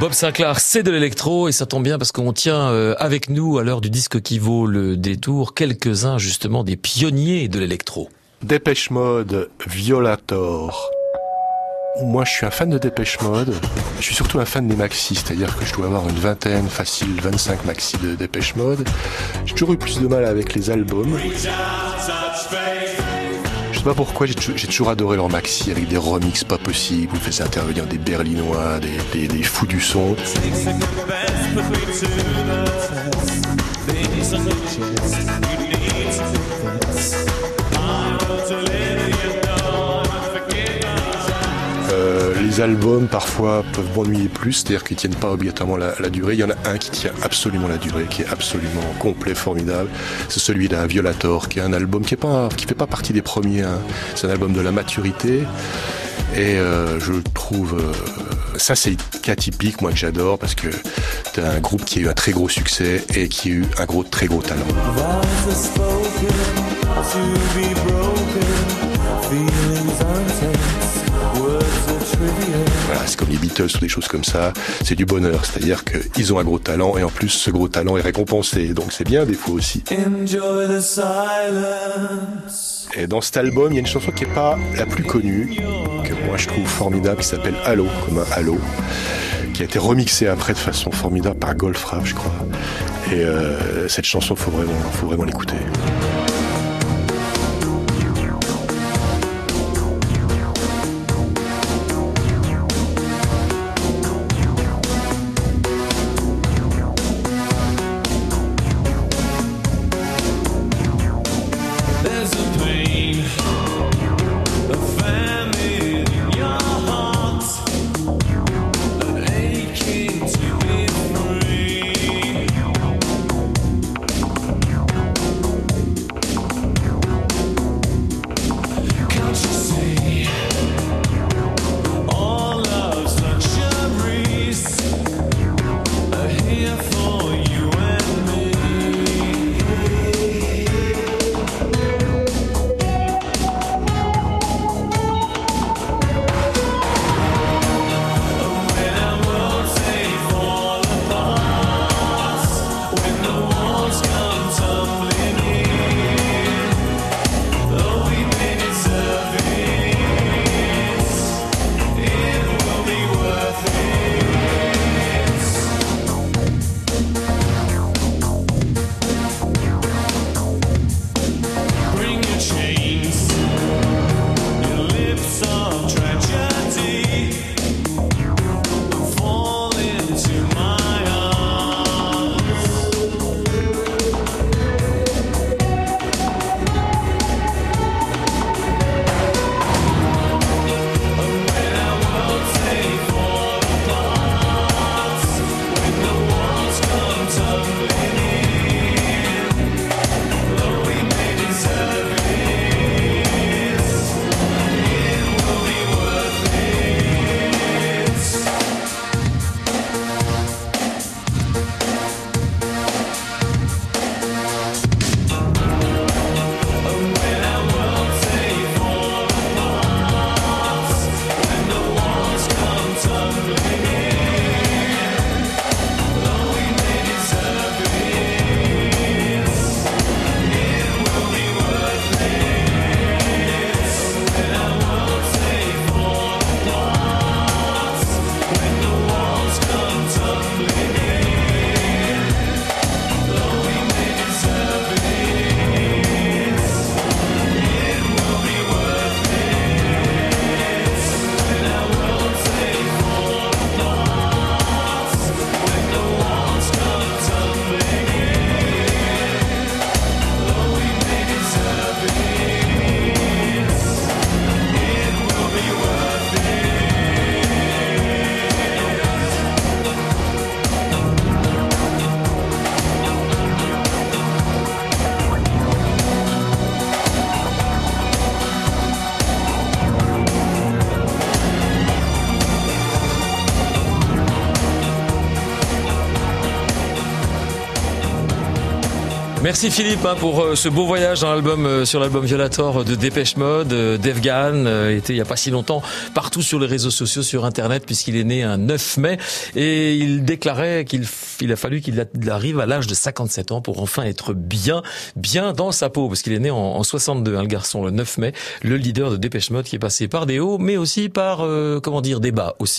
Bob Sinclair, c'est de l'électro et ça tombe bien parce qu'on tient euh, avec nous à l'heure du disque qui vaut le détour quelques-uns justement des pionniers de l'électro. Dépêche Mode, Violator. Moi, je suis un fan de Dépêche Mode. Je suis surtout un fan des maxi, c'est-à-dire que je dois avoir une vingtaine, facile, 25 maxi de Dépêche Mode. J'ai toujours eu plus de mal avec les albums. Sais pas pourquoi, j'ai toujours adoré leur maxi avec des remixes pas possibles. Vous faites intervenir des berlinois, des fous du son. Les albums parfois peuvent m'ennuyer plus, c'est-à-dire qu'ils tiennent pas obligatoirement la, durée. Il y en a un qui tient absolument la durée, qui est absolument complet, formidable. C'est celui d'un Violator, qui est un album qui est pas, qui fait pas partie des premiers. Hein. C'est un album de la maturité. Et euh, je trouve euh, ça c'est cas moi que j'adore parce que c'est un groupe qui a eu un très gros succès et qui a eu un gros très gros talent. Voilà, c'est comme les Beatles ou des choses comme ça. C'est du bonheur, c'est-à-dire qu'ils ont un gros talent et en plus ce gros talent est récompensé. Donc c'est bien des fois aussi. Et dans cet album, il y a une chanson qui n'est pas la plus connue, que moi je trouve formidable, qui s'appelle Halo, comme un Halo, qui a été remixée après de façon formidable par Goldfrapp, je crois. Et euh, cette chanson, faut vraiment, faut vraiment l'écouter. Merci Philippe hein, pour euh, ce beau voyage l'album euh, sur l'album Violator de Dépêche Mode. Euh, Dave Gahan était il y a pas si longtemps partout sur les réseaux sociaux, sur internet puisqu'il est né un 9 mai et il déclarait qu'il il a fallu qu'il arrive à l'âge de 57 ans pour enfin être bien bien dans sa peau parce qu'il est né en, 62 hein, le garçon le 9 mai, le leader de Dépêche Mode qui est passé par des hauts mais aussi par comment dire des bas aussi.